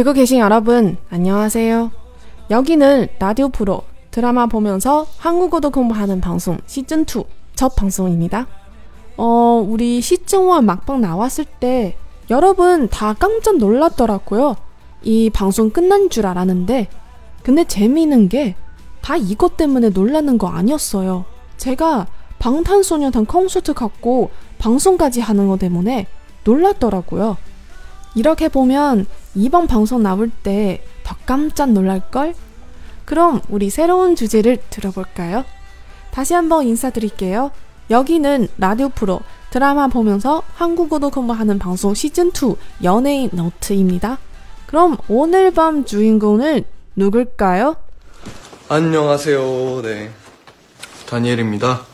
듣고 계신 여러분, 안녕하세요. 여기는 라디오 프로 드라마 보면서 한국어도 공부하는 방송 시즌2 첫 방송입니다. 어, 우리 시즌1 막방 나왔을 때 여러분 다 깜짝 놀랐더라고요. 이 방송 끝난 줄 알았는데, 근데 재미있는 게 다 이것 때문에 놀라는 거 아니었어요. 제가 방탄소년단 콘서트 갖고 방송까지 하는 거 때문에 놀랐더라고요. 이렇게 보면 이번 방송 나올 때 더 깜짝 놀랄걸? 그럼 우리 새로운 주제를 들어볼까요? 다시 한번 인사드릴게요. 여기는 라디오 프로 드라마 보면서 한국어도 공부하는 방송 시즌2 연예인 노트입니다. 그럼 오늘 밤 주인공은 누굴까요? 안녕하세요. 네. 다니엘입니다.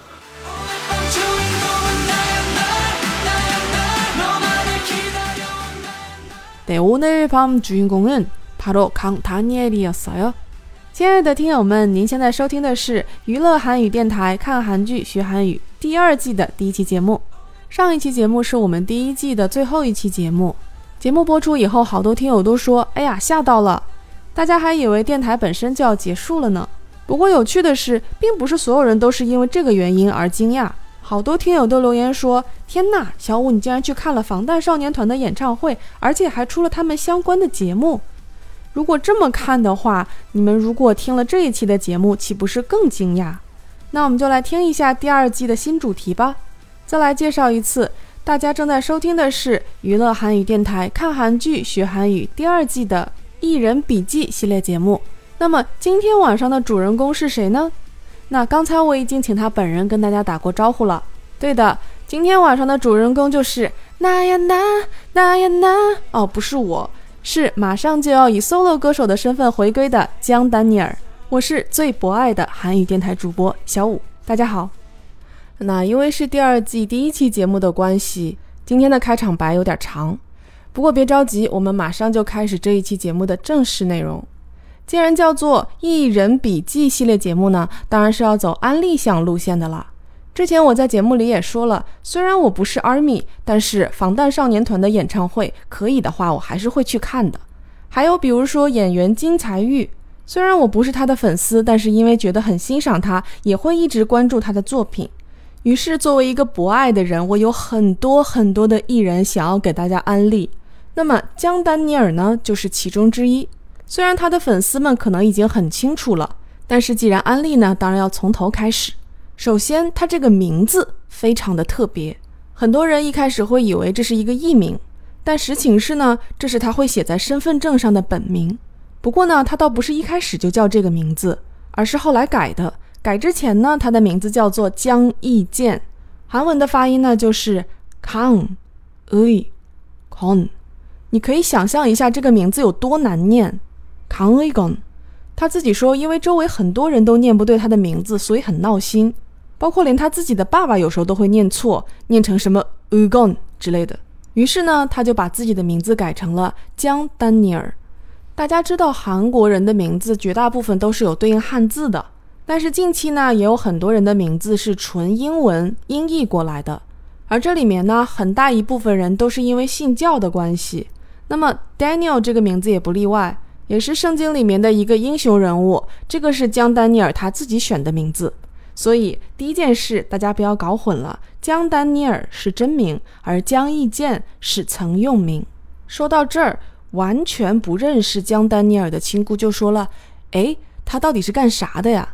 네, 오늘 밤 주인공은 바로 강다니엘이었어요. 亲爱的听友们，您现在收听的是娱乐韩语电台看韩剧学韩语第二季的第一期节目。上一期节目是我们第一季的最后一期节目。节目播出以后，好多听友都说：“哎呀，吓到了！”大家还以为电台本身就要结束了呢。不过有趣的是，并不是所有人都是因为这个原因而惊讶。 好多听友都留言说：“天呐，小五你竟然去看了防弹少年团的演唱会，而且还出了他们相关的节目。”如果这么看的话，你们如果听了这一期的节目，岂不是更惊讶？那我们就来听一下第二季的新主题吧。再来介绍一次，大家正在收听的是娱乐韩语电台看韩剧学韩语第二季的艺人笔记系列节目。那么今天晚上的主人公是谁呢？那刚才我已经请他本人跟大家打过招呼了。对的，今天晚上的主人公就是那呀那那呀那哦，不是我。是马上就要以 solo 歌手的身份回归的江丹尼尔，我是最博爱的韩语电台主播小五，大家好。那因为是第二季第一期节目的关系，今天的开场白有点长，不过别着急，我们马上就开始这一期节目的正式内容。既然叫做艺人笔记系列节目呢，当然是要走安利向路线的了。之前我在节目里也说了，虽然我不是 ARMY，但是防弹少年团的演唱会可以的话，我还是会去看的。还有比如说演员金才玉，虽然我不是他的粉丝，但是因为觉得很欣赏他，也会一直关注他的作品。于是作为一个博爱的人，我有很多很多的艺人想要给大家安利。那么江丹尼尔呢，就是其中之一。虽然他的粉丝们可能已经很清楚了，但是既然安利呢，当然要从头开始。首先，他这个名字非常的特别，很多人一开始会以为这是一个艺名，但实情是呢，这是他会写在身份证上的本名。不过呢，他倒不是一开始就叫这个名字，而是后来改的。改之前呢，他的名字叫做江义健，韩文的发音呢就是 Kang Ui Kon。你可以想象一下这个名字有多难念，Kang Ui Kon。他自己说，因为周围很多人都念不对他的名字，所以很闹心。包括连他自己的爸爸有时候都会念错，念成什么 Ugon 之类的。于是呢，他就把自己的名字改成了江丹尼尔。大家知道，韩国人的名字绝大部分都是有对应汉字的，但是近期呢，也有很多人的名字是纯英文音译过来的。而这里面呢，很大一部分人都是因为信教的关系。那么 Daniel 这个名字也不例外，也是圣经里面的一个英雄人物。这个是江丹尼尔他自己选的名字。所以第一件事，大家不要搞混了，江丹尼尔是真名，而江义健是曾用名。说到这儿，完全不认识江丹尼尔的亲姑就说了：“哎，他到底是干啥的呀？”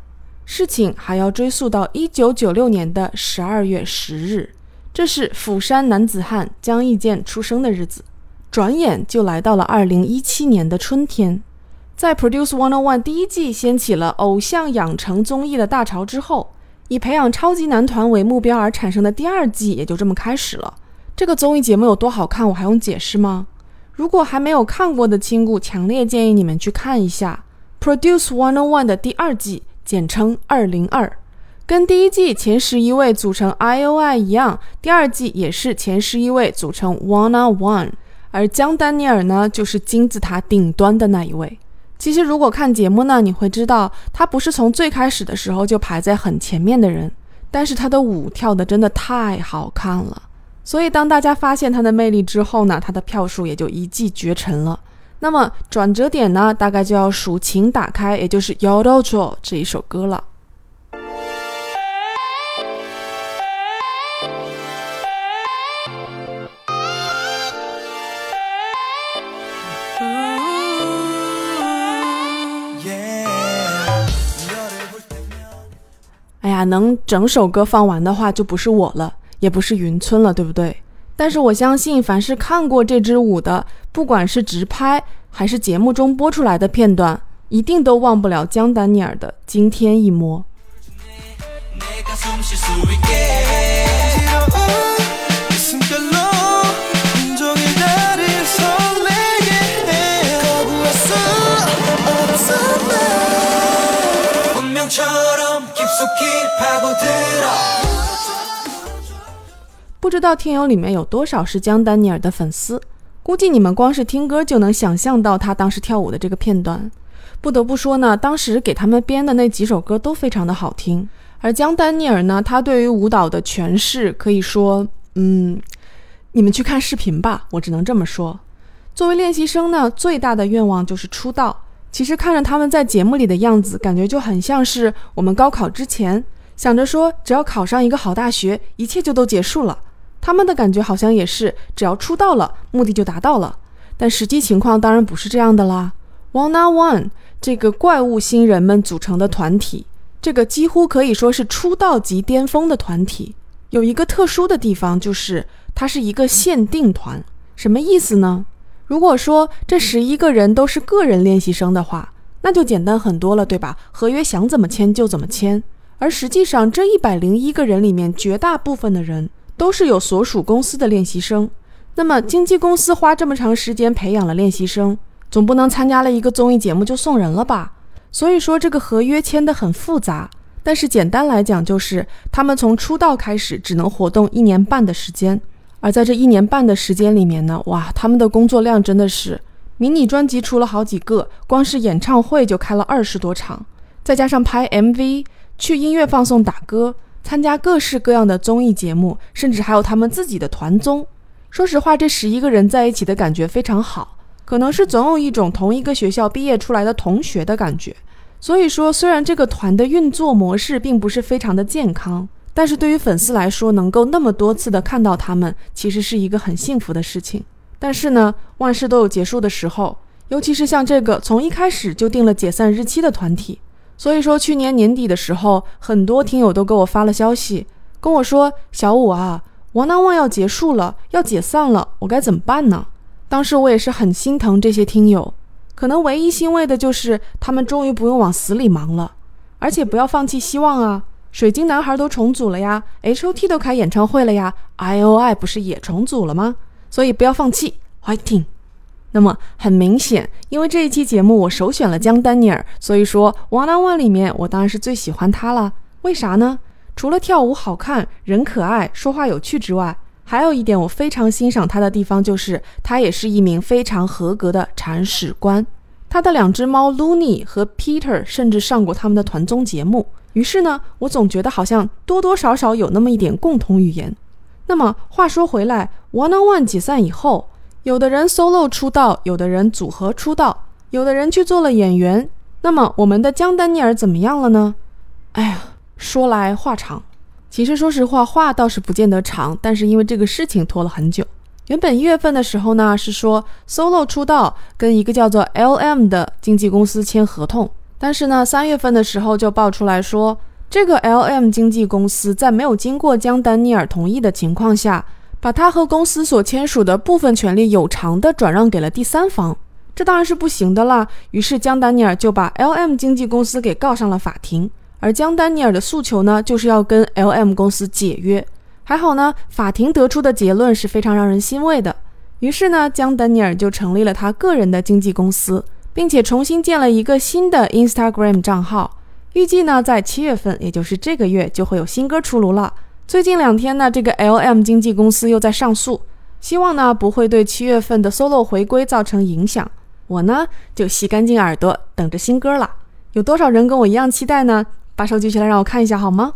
事情还要追溯到一九九六年的十二月十日，这是釜山男子汉江义健出生的日子。转眼就来到了二零一七年的春天。在 Produce One On One 第一季掀起了偶像养成综艺的大潮之后，以培养超级男团为目标而产生的第二季也就这么开始了。这个综艺节目有多好看，我还用解释吗？如果还没有看过的亲故，强烈建议你们去看一下 Produce One On One 的第二季，简称二零二。跟第一季前十一位组成 IOI 一样，第二季也是前十一位组成 One On One，而江丹尼尔呢，就是金字塔顶端的那一位。其实，如果看节目呢，你会知道他不是从最开始的时候就排在很前面的人，但是他的舞跳的真的太好看了。所以，当大家发现他的魅力之后呢，他的票数也就一骑绝尘了。那么转折点呢，大概就要数《请打开》，也就是《Yodo Jo》这一首歌了。哎呀，能整首歌放完的话，就不是我了，也不是云村了，对不对？但是我相信，凡是看过这支舞的，不管是直拍还是节目中播出来的片段，一定都忘不了江丹尼尔的惊天一摸。不知道听友里面有多少是江丹尼尔的粉丝？估计你们光是听歌就能想象到他当时跳舞的这个片段。不得不说呢，当时给他们编的那几首歌都非常的好听。而江丹尼尔呢，他对于舞蹈的诠释可以说，嗯，你们去看视频吧，我只能这么说。作为练习生呢，最大的愿望就是出道。其实看着他们在节目里的样子，感觉就很像是我们高考之前想着说，只要考上一个好大学，一切就都结束了。他们的感觉好像也是，只要出道了，目的就达到了。但实际情况当然不是这样的啦。One on One 这个怪物新人们组成的团体，这个几乎可以说是出道即巅峰的团体，有一个特殊的地方，就是它是一个限定团。什么意思呢？如果说这十一个人都是个人练习生的话，那就简单很多了，对吧？合约想怎么签就怎么签。而实际上，这一百零一个人里面，绝大部分的人都是有所属公司的练习生。那么，经纪公司花这么长时间培养了练习生，总不能参加了一个综艺节目就送人了吧？所以说，这个合约签得很复杂。但是简单来讲，就是他们从出道开始只能活动一年半的时间。而在这一年半的时间里面呢，哇，他们的工作量真的是迷你专辑出了好几个，光是演唱会就开了二十多场，再加上拍 MV、去音乐放送打歌、参加各式各样的综艺节目，甚至还有他们自己的团综。说实话，这十一个人在一起的感觉非常好，可能是总有一种同一个学校毕业出来的同学的感觉。所以说，虽然这个团的运作模式并不是非常的健康。但是对于粉丝来说，能够那么多次的看到他们，其实是一个很幸福的事情。但是呢，万事都有结束的时候，尤其是像这个从一开始就定了解散日期的团体。所以说，去年年底的时候，很多听友都给我发了消息，跟我说：“小五啊，王南旺要结束了，要解散了，我该怎么办呢？”当时我也是很心疼这些听友，可能唯一欣慰的就是他们终于不用往死里忙了，而且不要放弃希望啊。水晶男孩都重组了呀，H.O.T 都开演唱会了呀，I.O.I 不是也重组了吗？所以不要放弃，fighting。那么很明显，因为这一期节目我首选了江丹尼尔，所以说 One on One 里面我当然是最喜欢他了。为啥呢？除了跳舞好看、人可爱、说话有趣之外，还有一点我非常欣赏他的地方就是他也是一名非常合格的铲屎官。他的两只猫 Looney 和 Peter 甚至上过他们的团综节目。于是呢，我总觉得好像多多少少有那么一点共同语言。那么话说回来，One on One 解散以后，有的人 solo 出道，有的人组合出道，有的人去做了演员。那么我们的江丹尼尔怎么样了呢？哎呀，说来话长。其实说实话，话倒是不见得长，但是因为这个事情拖了很久。原本一月份的时候呢，是说 solo 出道，跟一个叫做 LM 的经纪公司签合同。但是呢，三月份的时候就爆出来说，这个 L.M 经纪公司在没有经过江丹尼尔同意的情况下，把他和公司所签署的部分权利有偿的转让给了第三方，这当然是不行的啦。于是江丹尼尔就把 L.M 经纪公司给告上了法庭，而江丹尼尔的诉求呢，就是要跟 L.M 公司解约。还好呢，法庭得出的结论是非常让人欣慰的。于是呢，江丹尼尔就成立了他个人的经纪公司。并且重新建了一个新的 Instagram 账号，预计呢在七月份，也就是这个月就会有新歌出炉了。最近两天呢，这个 LM 经纪公司又在上诉，希望呢不会对七月份的 solo 回归造成影响。我呢就洗干净耳朵等着新歌了。有多少人跟我一样期待呢？把手举起来让我看一下好吗？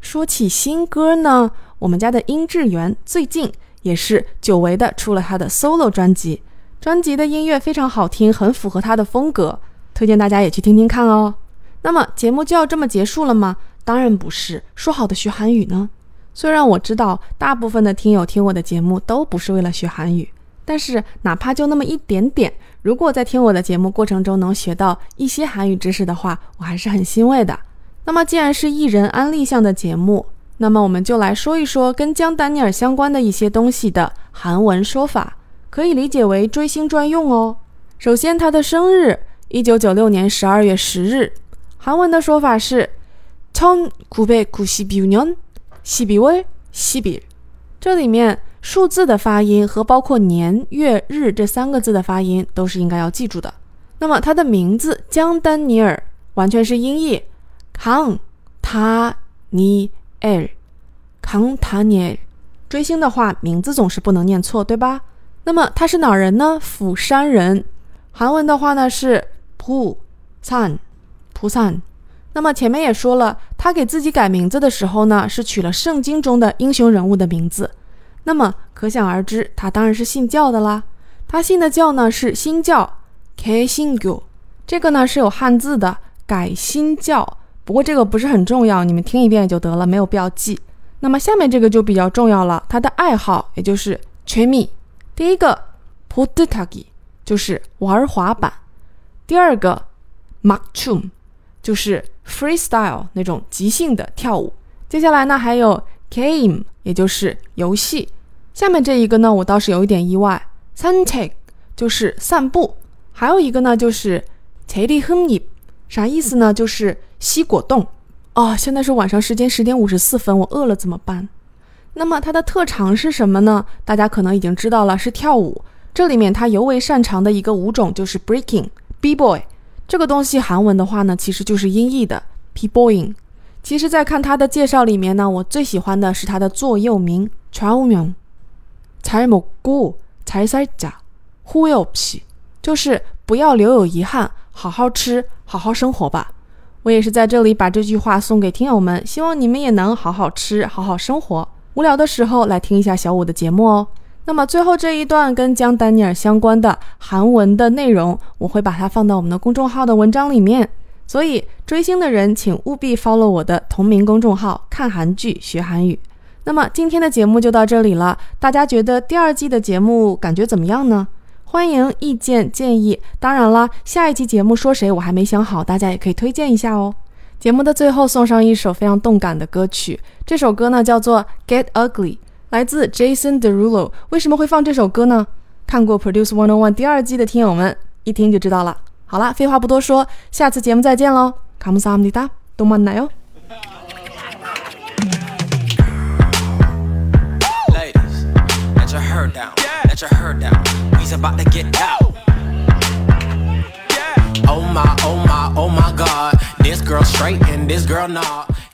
说起新歌呢，我们家的殷志源最近也是久违的出了他的 solo 专辑。专辑的音乐非常好听，很符合他的风格，推荐大家也去听听看哦。那么节目就要这么结束了吗？当然不是，说好的学韩语呢？虽然我知道大部分的听友听我的节目都不是为了学韩语，但是哪怕就那么一点点，如果在听我的节目过程中能学到一些韩语知识的话，我还是很欣慰的。那么既然是艺人安利向的节目，那么我们就来说一说跟姜丹尼尔相关的一些东西的韩文说法，可以理解为追星专用哦。首先，他的生日，一九九六年十二月十日，韩文的说法是천구백구십육 년。 十一月十一，这里面数字的发音和包括年月日这三个字的发音都是应该要记住的。那么他的名字姜丹尼尔完全是音译， 康塔尼尔，康塔尼尔。追星的话，名字总是不能念错，对吧？那么他是哪人呢？釜山人。韩文的话呢是蒲灿，蒲灿。那么前面也说了，他给自己改名字的时候呢，是取了圣经中的英雄人物的名字。那么可想而知，他当然是信教的啦。他信的教呢是新教，改新教。这个呢是有汉字的，改新教。不过这个不是很重要，你们听一遍就得了，没有必要记。那么下面这个就比较重要了，他的爱好也就是 c h e m i 第一个 p o t t a g i 就是玩滑板；第二个 m a k c h u m 就是 freestyle 那种即兴的跳舞。接下来呢还有 game，也就是游戏。下面这一个呢我倒是有一点意外 s u n t a k 就是散步。还有一个呢就是 t e d d y h u n i p 啥意思呢？就是吸果冻。哦，现在是晚上时间十点五十四分，我饿了怎么办？那么它的特长是什么呢？大家可能已经知道了，是跳舞。这里面他尤为擅长的一个舞种就是 breaking，b boy。这个东西韩文的话呢，其实就是音译的 p-boying。其实，在看他的介绍里面呢，我最喜欢的是他的座右铭“좌우 명， 잘먹고잘살 자， 후회 없 이， 就是不要留有遗憾，好好吃， 好好生活吧。我也是在这里把这句话送给听友们，希望你们也能好好吃，好好生活。无聊的时候来听一下小五的节目哦。那么最后这一段跟姜丹尼尔相关的韩文的内容，我会把它放到我们的公众号的文章里面。所以追星的人，请务必 follow 我的同名公众号，看韩剧学韩语。那么今天的节目就到这里了，大家觉得第二季的节目感觉怎么样呢？欢迎意见建议。当然了，下一期节目说谁我还没想好，大家也可以推荐一下哦。节目的最后送上一首非常动感的歌曲，这首歌呢叫做《Get Ugly》，来自 Jason Derulo。为什么会放这首歌呢？看过《Produce One On One》第二季的听友们一听就知道了。好了，废话不多说，下次节目再见喽！卡姆萨姆迪达，动漫奶哟。Let your hair down. Let your hair down. about to get out. Oh my, oh my, oh my god. This girl straight and this girl not. Nah.